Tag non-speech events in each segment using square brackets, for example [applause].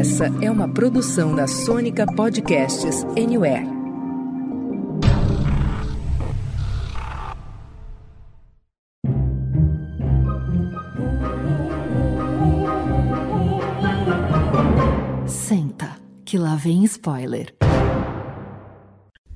Essa é uma produção da Sônica Podcasts Anywhere. Senta, que lá vem spoiler.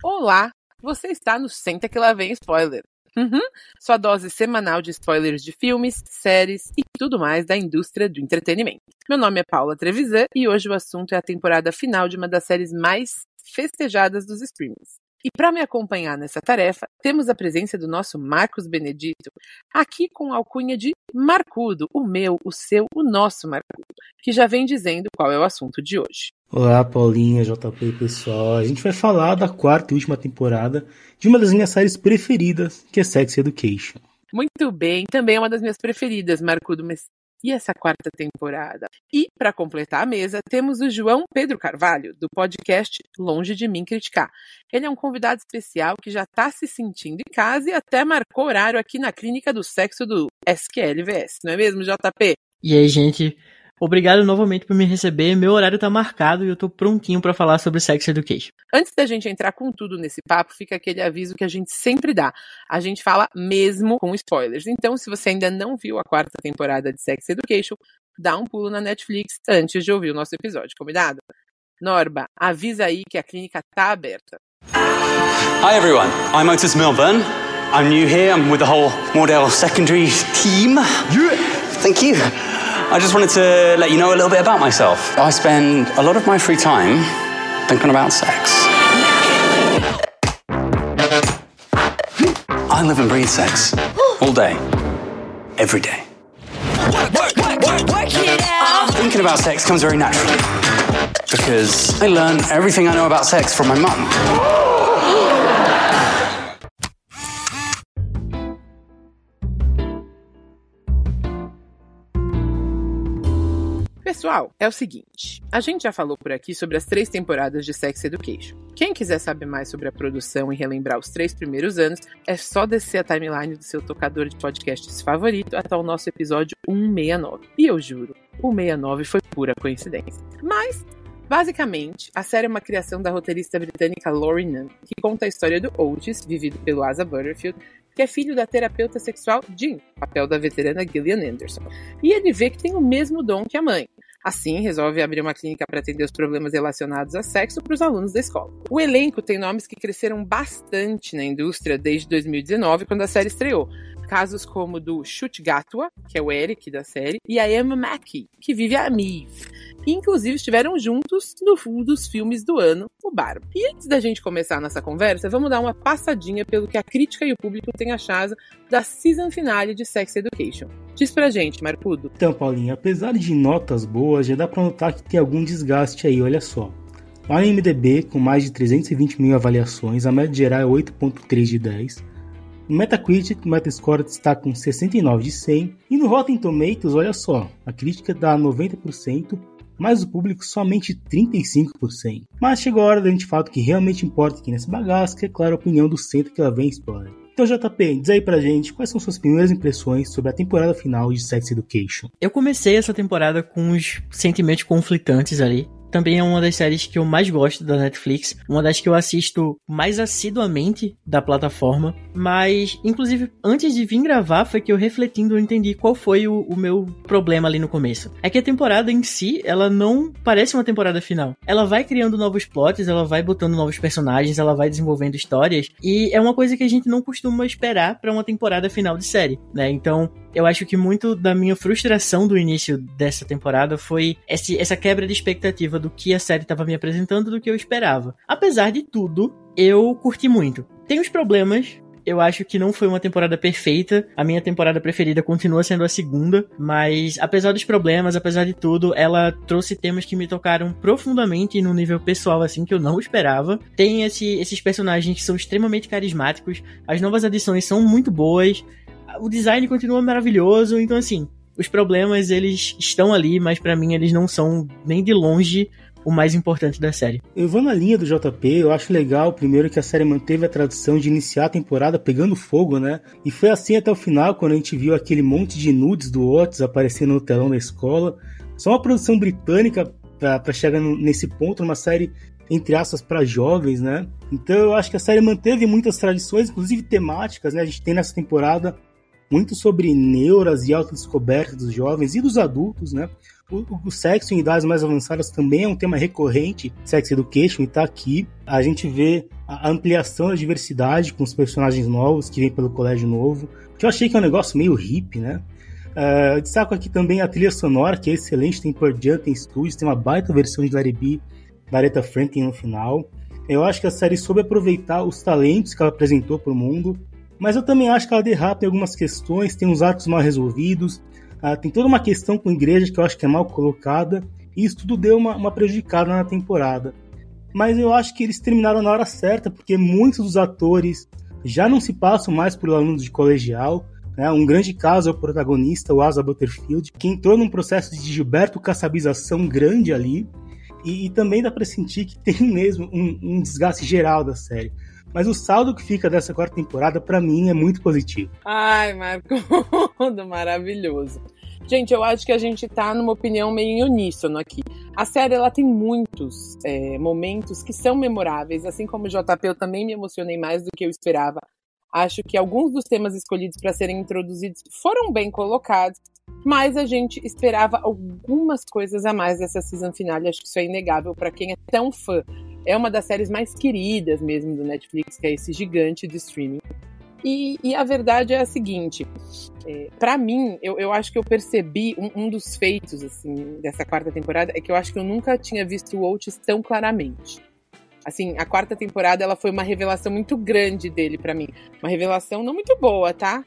Olá, você está no Senta que lá vem spoiler. Uhum. Sua dose semanal de spoilers de filmes, séries e tudo mais da indústria do entretenimento. Meu nome é Paula Trevisan e hoje o assunto é a temporada final de uma das séries mais festejadas dos streamings. E para me acompanhar nessa tarefa, temos a presença do nosso Marcos Benedito, aqui com a alcunha de Marcudo, o meu, o seu, o nosso Marcudo, que já vem dizendo qual é o assunto de hoje. Olá, Paulinha, JP pessoal. A gente vai falar da quarta e última temporada de uma das minhas séries preferidas, que é Sex Education. Muito bem, também é uma das minhas preferidas, Marcudo, mas e essa quarta temporada. E, para completar a mesa, temos o João Pedro Carvalho, do podcast Longe de Mim Criticar. Ele é um convidado especial que já está se sentindo em casa e até marcou horário aqui na Clínica do Sexo do SQLVS, não é mesmo, JP? E aí, gente? Obrigado novamente por me receber. Meu horário tá marcado e eu tô prontinho para falar sobre Sex Education. Antes da gente entrar com tudo nesse papo, fica aquele aviso que a gente sempre dá. A gente fala mesmo com spoilers. Então, se você ainda não viu a quarta temporada de Sex Education, dá um pulo na Netflix antes de ouvir o nosso episódio, combinado? Norba, avisa aí que a clínica tá aberta. Hi everyone, I'm Otis Milburn. I'm new here. I'm with the whole Mordell secondary team. Yeah. Thank you. I just wanted to let you know a little bit about myself. I spend a lot of my free time thinking about sex. I live and breathe sex all day, every day. Thinking about sex comes very naturally because I learned everything I know about sex from my mum. Pessoal, é o seguinte: a gente já falou por aqui sobre as três temporadas de Sex Education. Quem quiser saber mais sobre a produção e relembrar os três primeiros anos, é só descer a timeline do seu tocador de podcasts favorito até o nosso episódio 169. E eu juro, o 69 foi pura coincidência. Mas Basicamente, a série é uma criação da roteirista britânica Laurie Nunn, que conta a história do Otis, vivido pelo Asa Butterfield, que é filho da terapeuta sexual Jean, papel da veterana Gillian Anderson. E ele vê que tem o mesmo dom que a mãe. Assim, resolve abrir uma clínica para atender os problemas relacionados a sexo para os alunos da escola. O elenco tem nomes que cresceram bastante na indústria desde 2019, quando a série estreou. Casos como do Chute Gatua, que é o Eric da série, e a Emma Mackey, que vive a Mive. Inclusive estiveram juntos no fundo dos filmes do ano, o Barba. E antes da gente começar a nossa conversa, vamos dar uma passadinha pelo que a crítica e o público têm achado da season finale de Sex Education. Diz pra gente, Marcudo. Então, Paulinha, apesar de notas boas, já dá pra notar que tem algum desgaste aí, olha só. Lá no MDB, com mais de 320 mil avaliações, a média geral é 8.3 de 10. No Metacritic, o Metascore está com 69 de 100. E no Rotten Tomatoes, olha só, a crítica dá 90%, mas o público somente 35%. Mas chegou a hora da gente falar do que realmente importa aqui nessa bagaça, que é claro a opinião do centro que ela vem explorar. Então, JP, diz aí pra gente quais são suas primeiras impressões sobre a temporada final de Sex Education. Eu comecei essa temporada com uns sentimentos conflitantes ali. Também é uma das séries que eu mais gosto da Netflix, uma das que eu assisto mais assiduamente da plataforma. Mas, inclusive, antes de vir gravar, foi que eu refletindo eu entendi qual foi o, o meu problema ali no começo. É que a temporada em si, ela não parece uma temporada final. Ela vai criando novos plots, ela vai botando novos personagens, ela vai desenvolvendo histórias. E é uma coisa que a gente não costuma esperar para uma temporada final de série, né? Então, eu acho que muito da minha frustração do início dessa temporada foi esse, essa quebra de expectativa do que a série estava me apresentando do que eu esperava. Apesar de tudo, eu curti muito. Tem os problemas, eu acho que não foi uma temporada perfeita. A minha temporada preferida continua sendo a segunda, mas apesar dos problemas, apesar de tudo, ela trouxe temas que me tocaram profundamente no nível pessoal assim que eu não esperava. Tem esse, esses personagens que são extremamente carismáticos. As novas adições são muito boas. O design continua maravilhoso, então assim, os problemas eles estão ali, mas para mim eles não são nem de longe o mais importante da série. Eu vou na linha do JP, eu acho legal, primeiro, que a série manteve a tradição de iniciar a temporada pegando fogo, né? E foi assim até o final, quando a gente viu aquele monte de nudes do Otis aparecendo no telão da escola. Só uma produção britânica para chegar nesse ponto, uma série entre aspas para jovens, né? Então eu acho que a série manteve muitas tradições, inclusive temáticas, né? A gente tem nessa temporada muito sobre neuras e autodescoberta dos jovens e dos adultos, né? O, o, sexo em idades mais avançadas também é um tema recorrente, sex education, e tá aqui. A gente vê a ampliação da diversidade com os personagens novos que vêm pelo colégio novo, que eu achei que é um negócio meio hippie, né? Uh, destaco aqui também a trilha sonora, que é excelente, tem Pearl Jam, tem Studios, tem uma baita versão de Larry B da Aretha Franklin no final. Eu acho que a série soube aproveitar os talentos que ela apresentou para o mundo, mas eu também acho que ela derrapa em algumas questões, tem uns arcos mal resolvidos, uh, tem toda uma questão com a igreja que eu acho que é mal colocada, e isso tudo deu uma, uma prejudicada na temporada. Mas eu acho que eles terminaram na hora certa, porque muitos dos atores já não se passam mais por alunos de colegial, né? Um grande caso é o protagonista, o Asa Butterfield, que entrou num processo de Gilberto Caçabização grande ali, e, e, também dá para sentir que tem mesmo um, um, desgaste geral da série. Mas o saldo que fica dessa quarta temporada, para mim, é muito positivo. Ai, Marco, [laughs] maravilhoso. Gente, eu acho que a gente tá numa opinião meio em uníssono aqui. A série ela tem muitos é, momentos que são memoráveis, assim como o JP, eu também me emocionei mais do que eu esperava Acho que alguns dos temas escolhidos para serem introduzidos foram bem colocados, mas a gente esperava algumas coisas a mais dessa season finale. Acho que isso é inegável para quem é tão fã. É uma das séries mais queridas mesmo do Netflix, que é esse gigante de streaming. E, e a verdade é a seguinte: é, para mim, eu, eu acho que eu percebi um, um, dos feitos assim dessa quarta temporada é que eu acho que eu nunca tinha visto o Oates tão claramente. Assim, a quarta temporada ela foi uma revelação muito grande dele para mim. Uma revelação não muito boa, tá?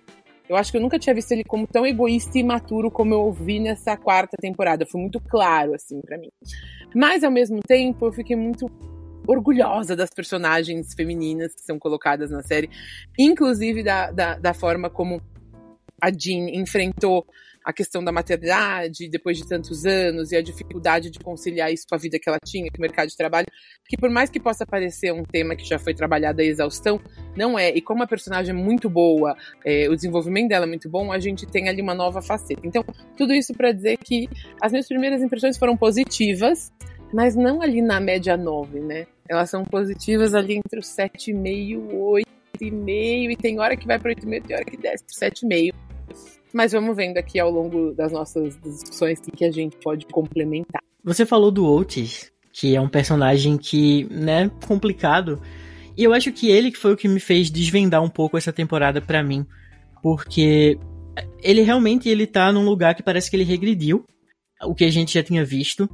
Eu acho que eu nunca tinha visto ele como tão egoísta e imaturo como eu ouvi nessa quarta temporada. Foi muito claro, assim, para mim. Mas, ao mesmo tempo, eu fiquei muito orgulhosa das personagens femininas que são colocadas na série, inclusive da, da, da forma como a Jean enfrentou a questão da maternidade depois de tantos anos e a dificuldade de conciliar isso com a vida que ela tinha, com o mercado de trabalho, que por mais que possa parecer um tema que já foi trabalhado à exaustão, não é. E como a personagem é muito boa, é, o desenvolvimento dela é muito bom, a gente tem ali uma nova faceta. Então, tudo isso para dizer que as minhas primeiras impressões foram positivas, mas não ali na média 9, né? Elas são positivas ali entre os 7,5, 8,5, e tem hora que vai para 8,5, tem hora que desce para 7,5 mas vamos vendo aqui ao longo das nossas discussões que a gente pode complementar. Você falou do Otis, que é um personagem que, né, complicado. E eu acho que ele que foi o que me fez desvendar um pouco essa temporada para mim, porque ele realmente ele tá num lugar que parece que ele regrediu, o que a gente já tinha visto,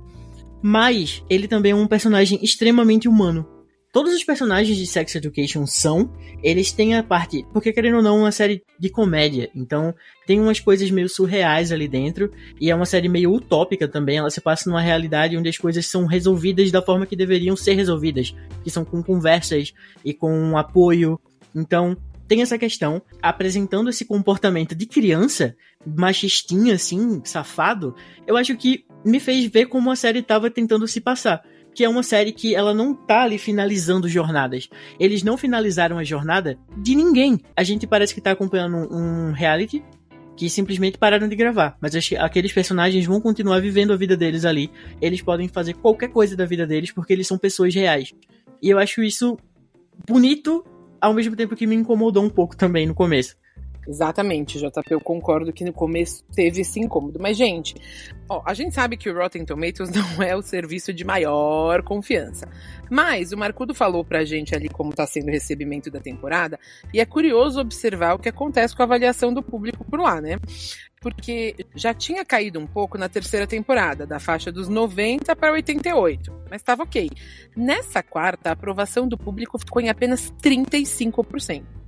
mas ele também é um personagem extremamente humano. Todos os personagens de Sex Education são, eles têm a parte, porque querendo ou não, uma série de comédia, então tem umas coisas meio surreais ali dentro, e é uma série meio utópica também, ela se passa numa realidade onde as coisas são resolvidas da forma que deveriam ser resolvidas, que são com conversas e com apoio. Então, tem essa questão, apresentando esse comportamento de criança, machistinha assim, safado, eu acho que me fez ver como a série estava tentando se passar que é uma série que ela não tá ali finalizando jornadas. Eles não finalizaram a jornada de ninguém. A gente parece que tá acompanhando um, reality que simplesmente pararam de gravar. Mas aqueles personagens vão continuar vivendo a vida deles ali. Eles podem fazer qualquer coisa da vida deles porque eles são pessoas reais. E eu acho isso bonito, ao mesmo tempo que me incomodou um pouco também no começo. Exatamente, JP, eu concordo que no começo teve esse incômodo. Mas, gente, ó, a gente sabe que o Rotten Tomatoes [laughs] não é o serviço de maior confiança. Mas o Marcudo falou pra gente ali como tá sendo o recebimento da temporada, e é curioso observar o que acontece com a avaliação do público por lá, né? Porque já tinha caído um pouco na terceira temporada, da faixa dos 90 para 88, mas estava ok. Nessa quarta, a aprovação do público ficou em apenas 35%.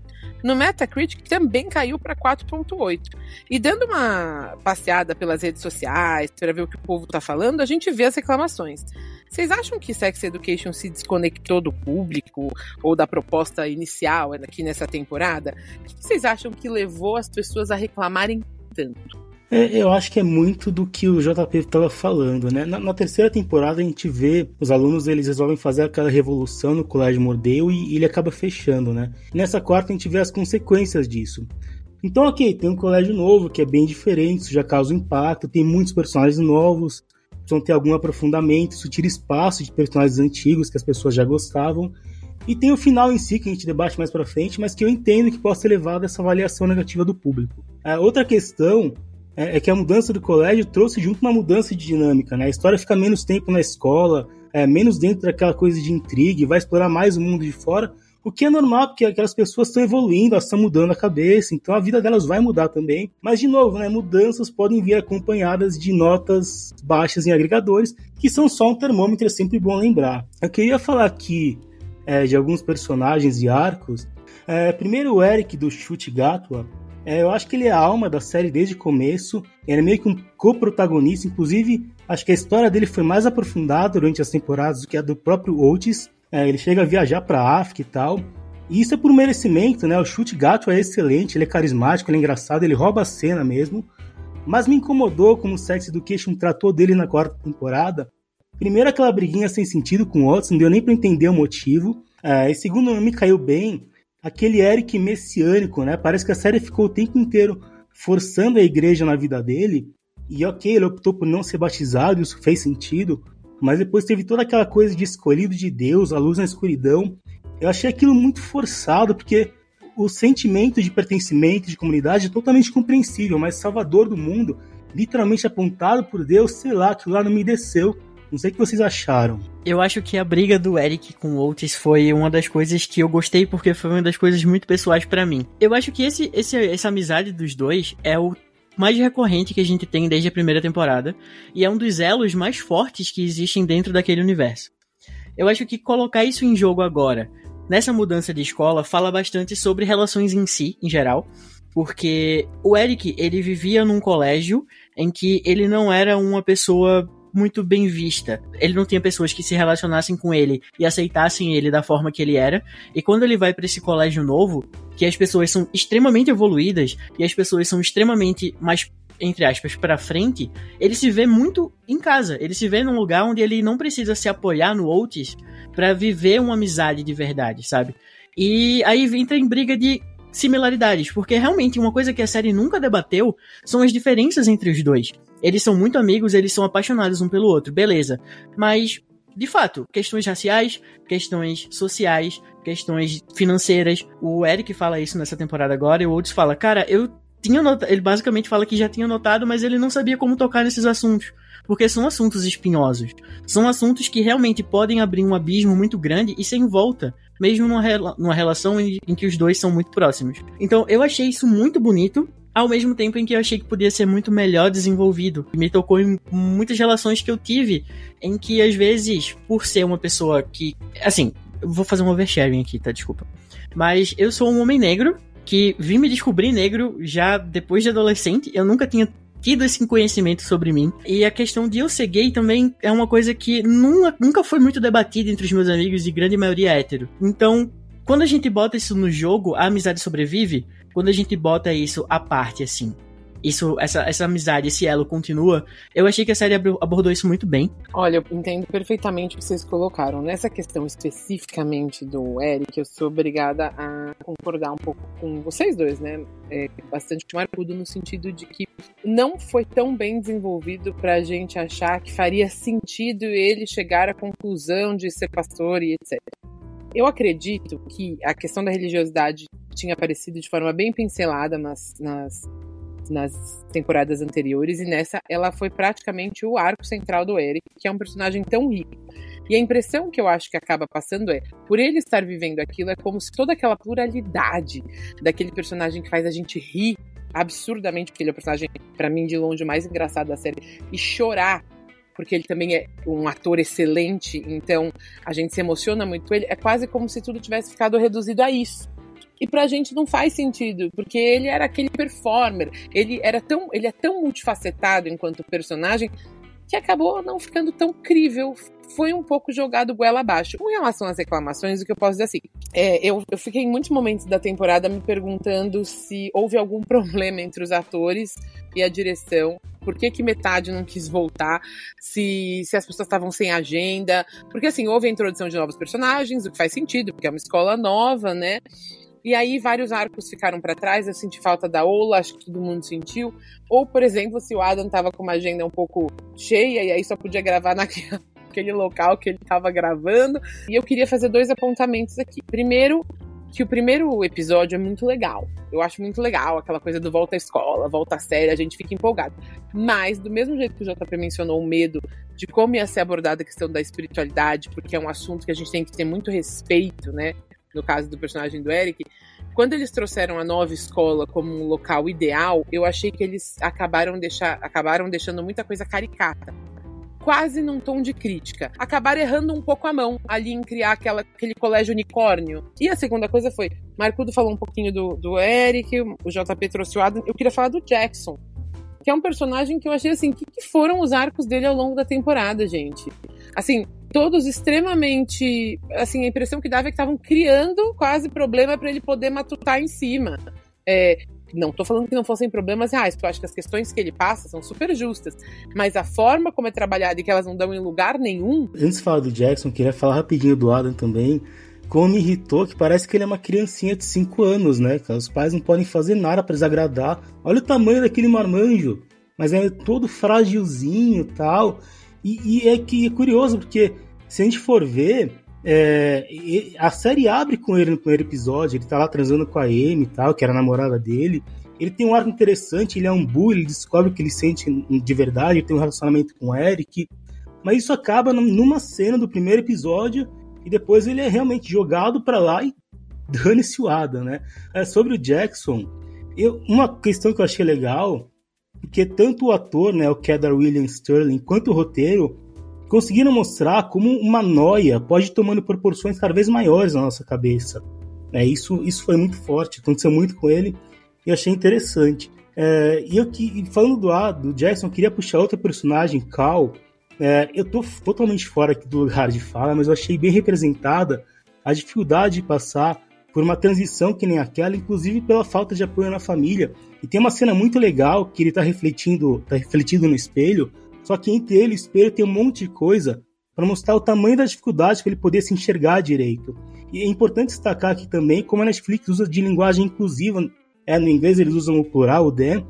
No Metacritic também caiu para 4.8. E dando uma passeada pelas redes sociais para ver o que o povo está falando, a gente vê as reclamações. Vocês acham que Sex Education se desconectou do público ou da proposta inicial aqui nessa temporada? O que vocês acham que levou as pessoas a reclamarem tanto? É, eu acho que é muito do que o JP estava falando, né? Na, na, terceira temporada a gente vê os alunos eles resolvem fazer aquela revolução no Colégio Mordeu e, e ele acaba fechando, né? Nessa quarta a gente vê as consequências disso. Então, ok, tem um colégio novo que é bem diferente, isso já causa um impacto, tem muitos personagens novos, precisam ter algum aprofundamento, isso tira espaço de personagens antigos que as pessoas já gostavam. E tem o final em si, que a gente debate mais pra frente, mas que eu entendo que possa ser levado a essa avaliação negativa do público. Outra questão é, é, que a mudança do colégio trouxe junto uma mudança de dinâmica, né? A história fica menos tempo na escola, é, menos dentro daquela coisa de intriga, vai explorar mais o mundo de fora, o que é normal, porque aquelas pessoas estão evoluindo, elas estão mudando a cabeça, então a vida delas vai mudar também. Mas, de novo, né, mudanças podem vir acompanhadas de notas baixas em agregadores, que são só um termômetro, é sempre bom lembrar. Eu queria falar aqui é, de alguns personagens e arcos. É, primeiro, o Eric do Chute Gatwa, é, eu acho que ele é a alma da série desde o começo. Ele é meio que um co-protagonista. Inclusive, acho que a história dele foi mais aprofundada durante as temporadas do que a do próprio Otis. É, ele chega a viajar para África e tal. E isso é por merecimento, né? O chute gato é excelente, ele é carismático, ele é engraçado, ele rouba a cena mesmo. Mas me incomodou como o Sex Education tratou dele na quarta temporada. Primeiro, aquela briguinha sem sentido com o Otis, não deu nem para entender o motivo. É, e segundo, não me caiu bem aquele Eric messiânico, né? Parece que a série ficou o tempo inteiro forçando a igreja na vida dele. E ok, ele optou por não ser batizado, isso fez sentido. Mas depois teve toda aquela coisa de escolhido de Deus, a luz na escuridão. Eu achei aquilo muito forçado, porque o sentimento de pertencimento, de comunidade é totalmente compreensível, mas salvador do mundo, literalmente apontado por Deus, sei lá, aquilo lá não me desceu. Não sei o que vocês acharam. Eu acho que a briga do Eric com o Otis foi uma das coisas que eu gostei porque foi uma das coisas muito pessoais para mim. Eu acho que esse, esse, essa amizade dos dois é o mais recorrente que a gente tem desde a primeira temporada e é um dos elos mais fortes que existem dentro daquele universo. Eu acho que colocar isso em jogo agora, nessa mudança de escola, fala bastante sobre relações em si, em geral, porque o Eric, ele vivia num colégio em que ele não era uma pessoa muito bem vista. Ele não tinha pessoas que se relacionassem com ele e aceitassem ele da forma que ele era. E quando ele vai para esse colégio novo, que as pessoas são extremamente evoluídas e as pessoas são extremamente mais entre aspas, para frente, ele se vê muito em casa. Ele se vê num lugar onde ele não precisa se apoiar no Otis para viver uma amizade de verdade, sabe? E aí entra em briga de similaridades, porque realmente uma coisa que a série nunca debateu são as diferenças entre os dois. Eles são muito amigos, eles são apaixonados um pelo outro, beleza. Mas, de fato, questões raciais, questões sociais, questões financeiras. O Eric fala isso nessa temporada agora e o Otis fala: Cara, eu tinha notado. Ele basicamente fala que já tinha notado, mas ele não sabia como tocar nesses assuntos. Porque são assuntos espinhosos. São assuntos que realmente podem abrir um abismo muito grande e sem volta mesmo numa, numa relação em, em, que os dois são muito próximos. Então eu achei isso muito bonito ao mesmo tempo em que eu achei que podia ser muito melhor desenvolvido. Me tocou em muitas relações que eu tive, em que às vezes, por ser uma pessoa que. Assim, vou fazer um oversharing aqui, tá? Desculpa. Mas eu sou um homem negro que vim me descobrir negro já depois de adolescente. Eu nunca tinha tido esse conhecimento sobre mim. E a questão de eu ser gay também é uma coisa que nunca, nunca foi muito debatida entre os meus amigos e grande maioria hétero. Então, quando a gente bota isso no jogo, a amizade sobrevive, quando a gente bota isso à parte, assim, isso, essa, essa amizade, esse elo continua, eu achei que a série abordou isso muito bem. Olha, eu entendo perfeitamente o que vocês colocaram. Nessa questão especificamente do Eric, eu sou obrigada a concordar um pouco com vocês dois, né? É bastante marcudo no sentido de que não foi tão bem desenvolvido pra gente achar que faria sentido ele chegar à conclusão de ser pastor e etc. Eu acredito que a questão da religiosidade tinha aparecido de forma bem pincelada nas, nas, nas temporadas anteriores, e nessa ela foi praticamente o arco central do Eric, que é um personagem tão rico. E a impressão que eu acho que acaba passando é, por ele estar vivendo aquilo, é como se toda aquela pluralidade daquele personagem que faz a gente rir absurdamente, porque ele é o personagem, para mim, de longe mais engraçado da série, e chorar porque ele também é um ator excelente, então a gente se emociona muito ele. É quase como se tudo tivesse ficado reduzido a isso. E pra gente não faz sentido, porque ele era aquele performer, ele era tão, ele é tão multifacetado enquanto personagem que acabou não ficando tão crível. Foi um pouco jogado goela abaixo. Com relação às reclamações, o que eu posso dizer assim, é, eu, eu fiquei em muitos momentos da temporada me perguntando se houve algum [laughs] problema entre os atores e a direção por que, que, metade não quis voltar, se, se as pessoas estavam sem agenda. Porque, assim, houve a introdução de novos personagens, o que faz sentido, porque é uma escola nova, né? E aí vários arcos ficaram para trás, eu senti falta da Ola, acho que todo mundo sentiu. Ou, por exemplo, se o Adam tava com uma agenda um pouco cheia e aí só podia gravar [laughs] naquele local que ele estava gravando. E eu queria fazer dois apontamentos aqui. Primeiro, que o primeiro episódio é muito legal. Eu acho muito legal aquela coisa do volta à escola, volta à série, a gente fica empolgado. Mas, do mesmo jeito que o JP mencionou o medo de como ia ser abordada a questão da espiritualidade, porque é um assunto que a gente tem que ter muito respeito, né? No caso do personagem do Eric, quando eles trouxeram a nova escola como um local ideal, eu achei que eles acabaram, deixar, acabaram deixando muita coisa caricata. Quase num tom de crítica. Acabaram errando um pouco a mão ali em criar aquela, aquele colégio unicórnio. E a segunda coisa foi: Marcudo falou um pouquinho do, do Eric, o JP trouxe o Adam. Eu queria falar do Jackson, que é um personagem que eu achei assim: que, que foram os arcos dele ao longo da temporada, gente? Assim, todos extremamente. Assim, a impressão que dava é que estavam criando quase problema para ele poder matutar em cima. É, não estou falando que não fossem problemas reais, porque eu acho que as questões que ele passa são super justas. Mas a forma como é trabalhada e que elas não dão em lugar nenhum. Antes de falar do Jackson, queria falar rapidinho do Adam também. Como me irritou que parece que ele é uma criancinha de 5 anos, né? Os pais não podem fazer nada para desagradar. Olha o tamanho daquele marmanjo. Mas é todo frágilzinho e tal. E, é que é curioso, porque se a gente for ver, é, a série abre com ele no primeiro episódio, ele tá lá transando com a Amy e tal, que era a namorada dele. Ele tem um arco interessante, ele é um bully, ele descobre que ele sente de verdade, ele tem um relacionamento com o Eric. Mas isso acaba numa cena do primeiro episódio e depois ele é realmente jogado para lá e dane-se o Ada, né? É, sobre o Jackson, eu, uma questão que eu achei legal, porque tanto o ator, né, o Kedar William Sterling, quanto o roteiro conseguiram mostrar como uma noia pode ir tomando proporções cada vez maiores na nossa cabeça. É, isso, isso foi muito forte, aconteceu muito com ele e achei interessante. É, e eu que, falando do, do Jackson, eu queria puxar outra personagem, Cal. É, eu tô totalmente fora aqui do lugar de fala, mas eu achei bem representada a dificuldade de passar por uma transição que nem aquela, inclusive pela falta de apoio na família. E tem uma cena muito legal que ele tá refletindo, tá refletido no espelho, só que entre ele e o espelho tem um monte de coisa para mostrar o tamanho da dificuldade que ele poder se enxergar direito. E é importante destacar aqui também como a Netflix usa de linguagem inclusiva. É, no inglês eles usam o plural, o them.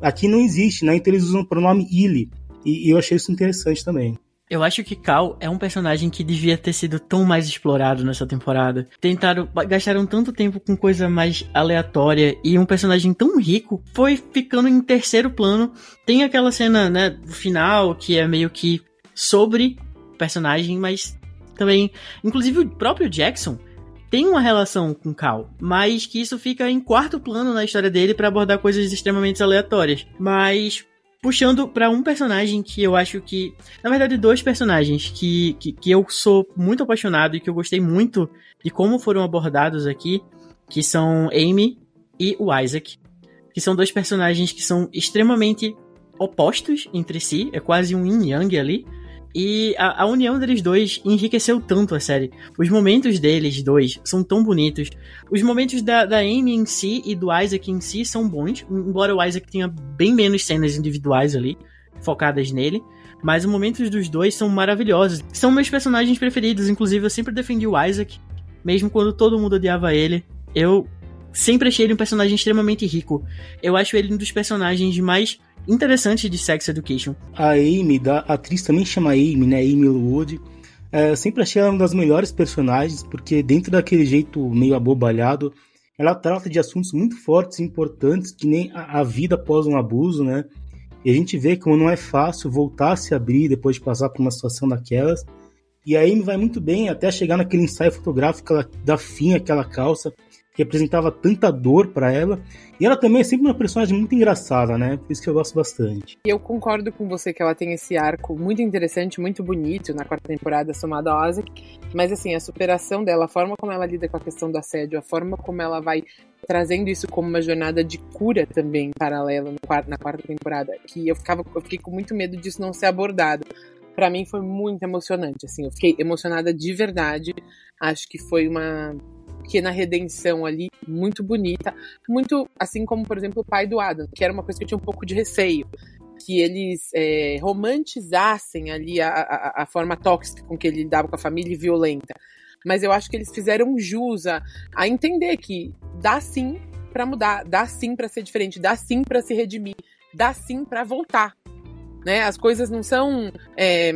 Aqui não existe, né? Então eles usam o pronome ele. E, e eu achei isso interessante também. Eu acho que Cal é um personagem que devia ter sido tão mais explorado nessa temporada. Tentaram, gastaram tanto tempo com coisa mais aleatória e um personagem tão rico foi ficando em terceiro plano. Tem aquela cena, né, do final que é meio que sobre o personagem, mas também, inclusive o próprio Jackson tem uma relação com Cal, mas que isso fica em quarto plano na história dele para abordar coisas extremamente aleatórias. Mas puxando para um personagem que eu acho que. Na verdade, dois personagens que, que, que, eu sou muito apaixonado e que eu gostei muito de como foram abordados aqui, que são Amy e o Isaac. Que são dois personagens que são extremamente opostos entre si, é quase um yin yang ali. E a, a, união deles dois enriqueceu tanto a série. Os momentos deles dois são tão bonitos. Os momentos da, da Amy em si e do Isaac em si são bons, embora o Isaac tenha bem menos cenas individuais ali, focadas nele. Mas os momentos dos dois são maravilhosos. São meus personagens preferidos, inclusive eu sempre defendi o Isaac, mesmo quando todo mundo odiava ele. Eu sempre achei ele um personagem extremamente rico. Eu acho ele um dos personagens mais interessante de Sex Education. A Amy, da a atriz também chama Amy, né? Amy Wood. É, sempre achei ela uma das melhores personagens, porque dentro daquele jeito meio abobalhado, ela trata de assuntos muito fortes e importantes, que nem a, a vida após um abuso, né? E a gente vê como não é fácil voltar a se abrir depois de passar por uma situação daquelas. E a Amy vai muito bem até chegar naquele ensaio fotográfico, ela dá fim àquela calça. Que apresentava tanta dor para ela. E ela também é sempre uma personagem muito engraçada, né? Por isso que eu gosto bastante. Eu concordo com você que ela tem esse arco muito interessante, muito bonito na quarta temporada, somado a Ozzy. Mas assim, a superação dela, a forma como ela lida com a questão do assédio, a forma como ela vai trazendo isso como uma jornada de cura também paralela na quarta temporada, que eu ficava, eu fiquei com muito medo disso não ser abordado para mim foi muito emocionante, assim, eu fiquei emocionada de verdade. Acho que foi uma pequena redenção ali, muito bonita, muito assim como, por exemplo, o pai do Adam, que era uma coisa que eu tinha um pouco de receio, que eles é, romantizassem ali a, a, a, forma tóxica com que ele lidava com a família e violenta. Mas eu acho que eles fizeram jus a, a entender que dá sim para mudar, dá sim para ser diferente, dá sim para se redimir, dá sim para voltar. Né? As coisas não são. É,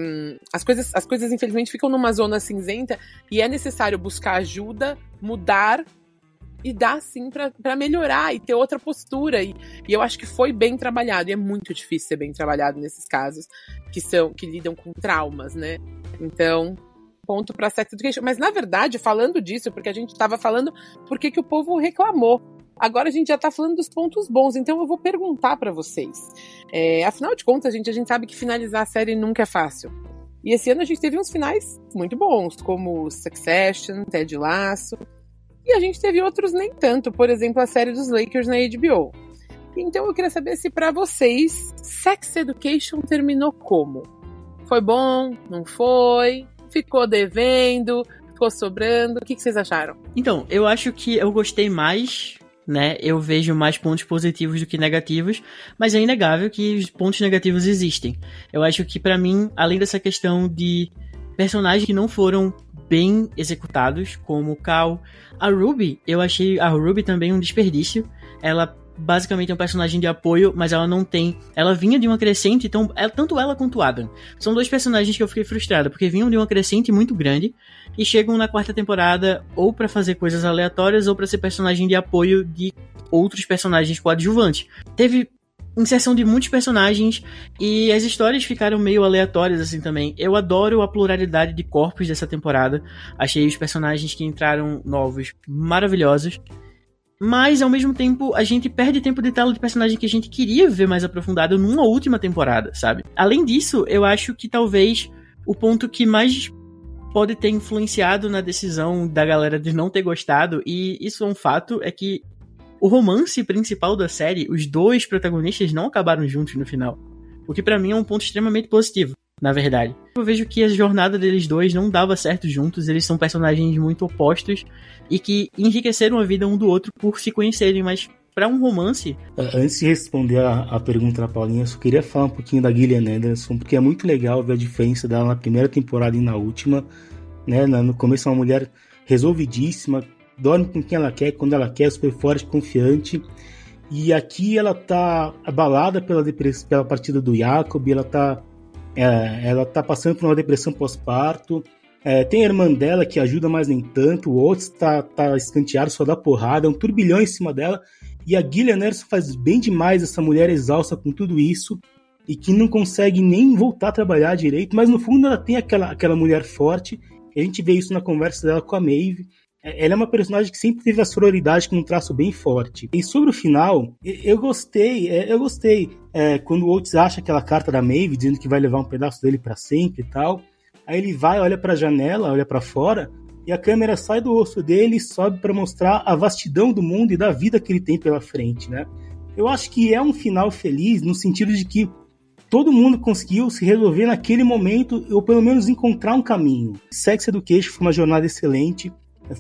as, coisas, as coisas, infelizmente, ficam numa zona cinzenta e é necessário buscar ajuda, mudar e dar sim para melhorar e ter outra postura. E, e, eu acho que foi bem trabalhado. E é muito difícil ser bem trabalhado nesses casos que são que lidam com traumas, né? Então, ponto para sex education. Mas na verdade, falando disso, porque a gente estava falando por que o povo reclamou. Agora a gente já tá falando dos pontos bons, então eu vou perguntar para vocês. É, afinal de contas, gente, a gente sabe que finalizar a série nunca é fácil. E esse ano a gente teve uns finais muito bons, como Succession, Ted Lasso. E a gente teve outros nem tanto, por exemplo, a série dos Lakers na HBO. Então eu queria saber se para vocês Sex Education terminou como? Foi bom? Não foi? Ficou devendo? Ficou sobrando? O que, que vocês acharam? Então, eu acho que eu gostei mais né? Eu vejo mais pontos positivos do que negativos, mas é inegável que os pontos negativos existem. Eu acho que para mim, além dessa questão de personagens que não foram bem executados, como o Cal, a Ruby, eu achei a Ruby também um desperdício. Ela basicamente é um personagem de apoio, mas ela não tem. Ela vinha de uma crescente, então é, tanto ela quanto o Adam. São dois personagens que eu fiquei frustrado, porque vinham de uma crescente muito grande e chegam na quarta temporada ou para fazer coisas aleatórias ou para ser personagem de apoio de outros personagens coadjuvantes. Teve inserção de muitos personagens e as histórias ficaram meio aleatórias assim também. Eu adoro a pluralidade de corpos dessa temporada. Achei os personagens que entraram novos maravilhosos. Mas, ao mesmo tempo, a gente perde tempo de tela de personagem que a gente queria ver mais aprofundado numa última temporada, sabe? Além disso, eu acho que talvez o ponto que mais pode ter influenciado na decisão da galera de não ter gostado, e isso é um fato, é que o romance principal da série, os dois protagonistas não acabaram juntos no final. O que para mim é um ponto extremamente positivo na verdade. Eu vejo que a jornada deles dois não dava certo juntos, eles são personagens muito opostos e que enriqueceram a vida um do outro por se conhecerem, mas para um romance. Antes de responder a, a, pergunta da Paulinha, eu só queria falar um pouquinho da Gillian Anderson, porque é muito legal ver a diferença dela na primeira temporada e na última. Né? No começo é uma mulher resolvidíssima, dorme com quem ela quer, quando ela quer, super forte, confiante. E aqui ela tá abalada pela, pela partida do Jacob, ela tá é, ela tá passando por uma depressão pós-parto. É, tem a irmã dela que ajuda, mas nem tanto. O outro tá, tá escanteado, só dá porrada. É um turbilhão em cima dela. E a Gillian faz bem demais essa mulher exausta com tudo isso. E que não consegue nem voltar a trabalhar direito. Mas no fundo ela tem aquela, aquela mulher forte. A gente vê isso na conversa dela com a Maeve. É, ela é uma personagem que sempre teve a sororidade com um traço bem forte. E sobre o final, eu gostei, é, eu gostei. É, quando o Oates acha aquela carta da Maeve dizendo que vai levar um pedaço dele para sempre e tal. Aí ele vai, olha para a janela, olha para fora e a câmera sai do osso dele e sobe para mostrar a vastidão do mundo e da vida que ele tem pela frente, né? Eu acho que é um final feliz no sentido de que todo mundo conseguiu se resolver naquele momento ou pelo menos encontrar um caminho. Sex Education foi uma jornada excelente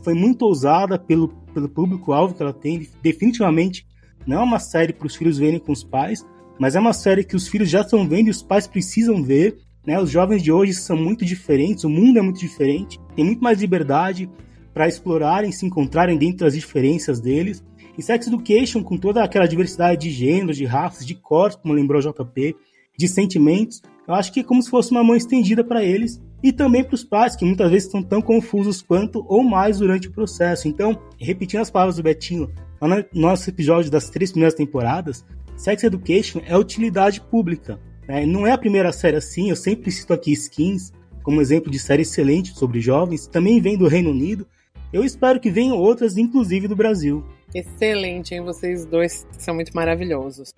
foi muito ousada pelo, pelo público-alvo que ela tem. Definitivamente não é uma série para os filhos verem com os pais, mas é uma série que os filhos já estão vendo e os pais precisam ver. Né? Os jovens de hoje são muito diferentes, o mundo é muito diferente, tem muito mais liberdade para explorarem, se encontrarem dentro das diferenças deles. E Sex Education, com toda aquela diversidade de gêneros, de raças, de corpos, como lembrou JP, de sentimentos, eu acho que é como se fosse uma mão estendida para eles e também para os pais, que muitas vezes estão tão confusos quanto ou mais durante o processo. Então, repetindo as palavras do Betinho, no nosso episódio das três primeiras temporadas, Sex Education é utilidade pública. Né? Não é a primeira série assim, eu sempre cito aqui Skins como exemplo de série excelente sobre jovens, também vem do Reino Unido. Eu espero que venham outras, inclusive do Brasil. Excelente, hein? Vocês dois são muito maravilhosos.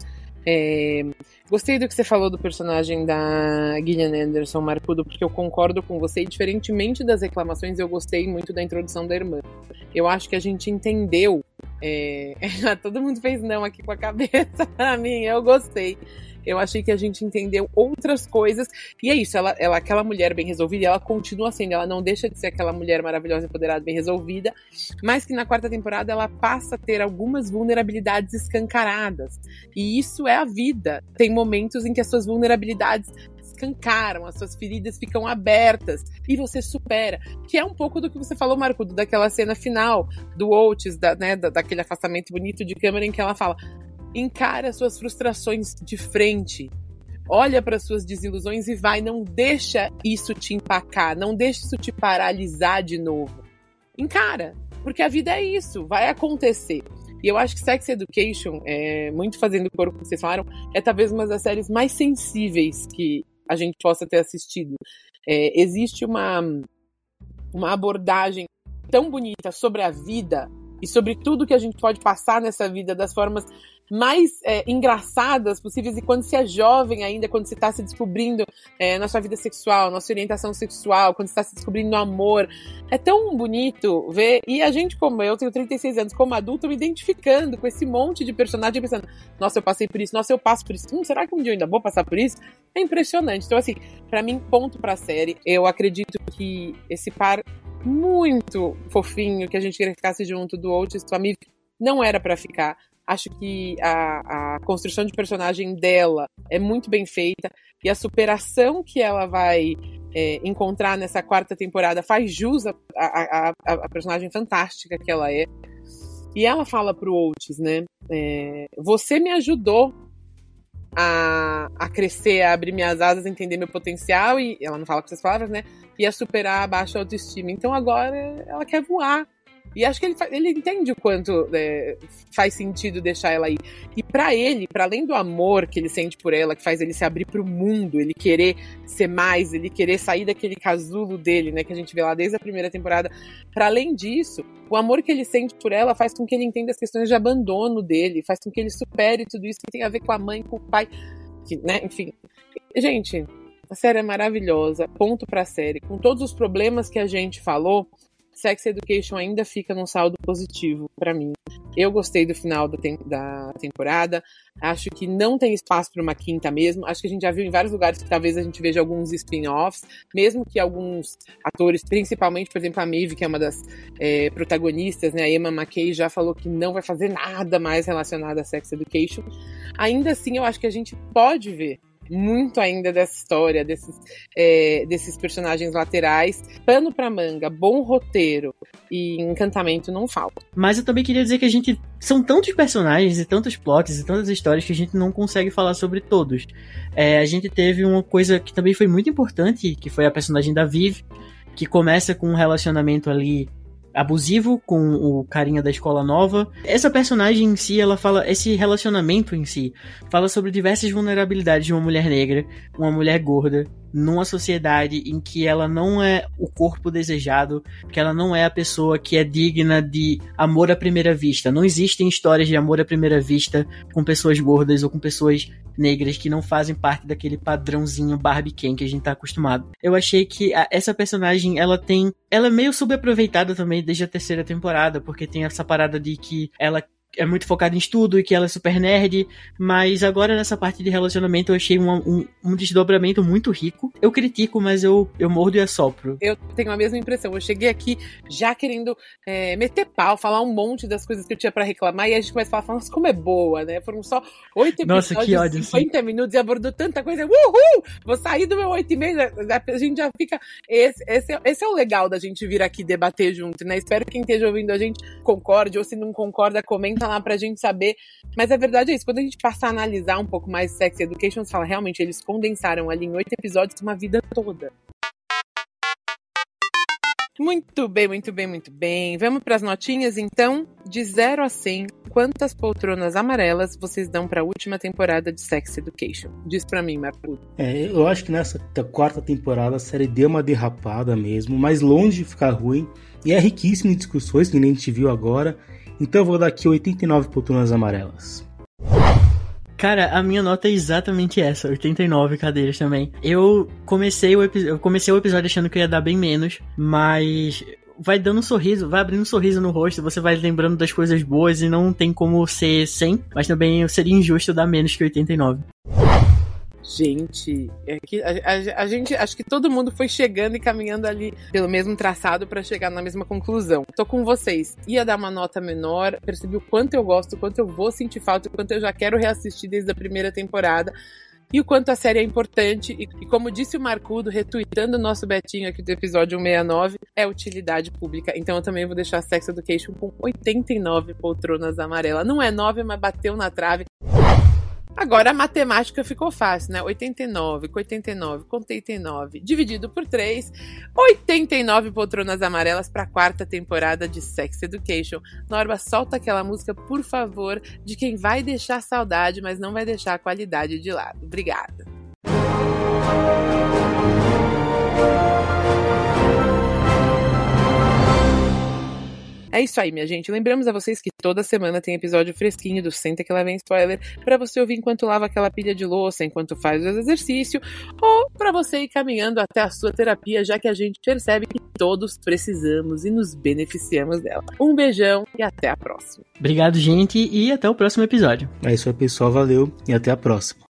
É, gostei do que você falou do personagem da Gillian Anderson, Marcudo, porque eu concordo com você. E, diferentemente das reclamações, eu gostei muito da introdução da irmã. Eu acho que a gente entendeu. É... [laughs] Todo mundo fez não aqui com a cabeça pra mim, eu gostei. Eu achei que a gente entendeu outras coisas. E é isso, ela, ela aquela mulher bem resolvida, ela continua sendo, ela não deixa de ser aquela mulher maravilhosa, empoderada, bem resolvida, mas que na quarta temporada ela passa a ter algumas vulnerabilidades escancaradas. E isso é a vida. Tem momentos em que as suas vulnerabilidades escancaram, as suas feridas ficam abertas e você supera. Que é um pouco do que você falou, Marco, daquela cena final do Oates, da, né, daquele afastamento bonito de câmera em que ela fala: encara suas frustrações de frente. Olha para suas desilusões e vai, não deixa isso te empacar, não deixa isso te paralisar de novo. Encara, porque a vida é isso, vai acontecer. E eu acho que Sex Education, é, muito fazendo corpo que vocês falaram, é talvez uma das séries mais sensíveis que a gente possa ter assistido. É, existe uma, uma abordagem tão bonita sobre a vida e sobre tudo que a gente pode passar nessa vida das formas mais é, engraçadas possíveis e quando se é jovem ainda, quando se está se descobrindo é, na sua vida sexual, na sua orientação sexual, quando está se descobrindo no amor. É tão bonito ver. E a gente, como eu, tenho 36 anos, como adulto, me identificando com esse monte de personagem, pensando: nossa, eu passei por isso, nossa, eu passo por isso. Hum, será que um dia eu ainda vou passar por isso? É impressionante. Então, assim, para mim, ponto pra série. Eu acredito que esse par muito fofinho, que a gente queria que ficasse junto do Otis com a Miv, não era para ficar. Acho que a, a construção de personagem dela é muito bem feita e a superação que ela vai é, encontrar nessa quarta temporada faz jus à a, a, a, personagem fantástica que ela é. E ela fala pro Oates, né? É, você me ajudou a, a crescer, a abrir minhas asas, a entender meu potencial, e ela não fala com essas palavras, né? E a superar a baixa autoestima. Então agora ela quer voar. E acho que ele, ele entende o quanto é, faz sentido deixar ela aí. E para ele, para além do amor que ele sente por ela, que faz ele se abrir pro mundo, ele querer ser mais, ele querer sair daquele casulo dele, né, que a gente vê lá desde a primeira temporada, para além disso, o amor que ele sente por ela faz com que ele entenda as questões de abandono dele, faz com que ele supere tudo isso que tem a ver com a mãe, com o pai, que, né, enfim. Gente, a série é maravilhosa, ponto pra série. Com todos os problemas que a gente falou, Sex Education ainda fica num saldo positivo para mim. Eu gostei do final da, tem da, temporada. Acho que não tem espaço para uma quinta mesmo. Acho que a gente já viu em vários lugares que talvez a gente veja alguns spin-offs, mesmo que alguns atores, principalmente, por exemplo, a Maeve, que é uma das é, protagonistas, né, a Emma McKay, já falou que não vai fazer nada mais relacionado a Sex Education. Ainda assim, eu acho que a gente pode ver muito ainda dessa história, desses, é, desses personagens laterais. Pano pra manga, bom roteiro e encantamento não falta. Mas eu também queria dizer que a gente. São tantos personagens e tantos plots e tantas histórias que a gente não consegue falar sobre todos. É, a gente teve uma coisa que também foi muito importante, que foi a personagem da Viv, que começa com um relacionamento ali abusivo com o carinha da escola nova. Essa personagem em si, ela fala, esse relacionamento em si, fala sobre diversas vulnerabilidades de uma mulher negra, uma mulher gorda, numa sociedade em que ela não é o corpo desejado, que ela não é a pessoa que é digna de amor à primeira vista. Não existem histórias de amor à primeira vista com pessoas gordas ou com pessoas negras que não fazem parte daquele padrãozinho Barbie Ken que a gente tá acostumado. Eu achei que a, essa personagem, ela tem. Ela é meio subaproveitada também desde a terceira temporada, porque tem essa parada de que ela é muito focada em estudo e que ela é super nerd, mas agora nessa parte de relacionamento eu achei um, um, um desdobramento muito rico. Eu critico, mas eu, eu mordo e assopro. Eu tenho a mesma impressão. Eu cheguei aqui já querendo é, meter pau, falar um monte das coisas que eu tinha para reclamar, e a gente começa a falar, nossa, como é boa, né? Foram só oito episódios, nossa, que ódio, 50 sim. minutos e abordou tanta coisa. Uhul! Vou sair do meu oito e meio, a gente já fica... Esse, esse, é, esse é o legal da gente vir aqui debater junto, né? Espero que quem esteja ouvindo a gente concorde, ou se não concorda, comenta lá pra gente saber. Mas a verdade é isso, quando a gente passa a analisar um pouco mais Sex Education, você fala, realmente, eles condensaram ali em oito episódios uma vida toda. Muito bem, muito bem, muito bem. Vamos para as notinhas então? De 0 a 100, quantas poltronas amarelas vocês dão para a última temporada de Sex Education? Diz para mim, Marco. É, eu acho que nessa quarta temporada a série deu uma derrapada mesmo, mas longe de ficar ruim. E é riquíssimo em discussões que nem a gente viu agora. Então eu vou dar aqui 89 poltronas amarelas. Cara, a minha nota é exatamente essa, 89 cadeiras também. Eu comecei o, eu comecei o episódio achando que ia dar bem menos, mas vai dando um sorriso, vai abrindo um sorriso no rosto, você vai lembrando das coisas boas e não tem como ser 100, mas também seria injusto dar menos que 89. Gente, é que a, a, a, gente, acho que todo mundo foi chegando e caminhando ali pelo mesmo traçado para chegar na mesma conclusão. Tô com vocês. Ia dar uma nota menor, percebi o quanto eu gosto, o quanto eu vou sentir falta, o quanto eu já quero reassistir desde a primeira temporada e o quanto a série é importante. E, e, como disse o Marcudo, retweetando o nosso Betinho aqui do episódio 169, é utilidade pública. Então eu também vou deixar Sex Education com 89 poltronas amarelas. Não é 9, mas bateu na trave. Agora a matemática ficou fácil, né? 89 com 89 com 89 dividido por 3, 89 poltronas amarelas para a quarta temporada de Sex Education. Norma, solta aquela música, por favor, de quem vai deixar saudade, mas não vai deixar a qualidade de lado. Obrigada. É isso aí, minha gente. Lembramos a vocês que toda semana tem episódio fresquinho do Senta que lá vem spoiler para você ouvir enquanto lava aquela pilha de louça, enquanto faz o exercício, ou para você ir caminhando até a sua terapia, já que a gente percebe que todos precisamos e nos beneficiamos dela. Um beijão e até a próxima. Obrigado, gente, e até o próximo episódio. É isso aí, pessoal. Valeu e até a próxima.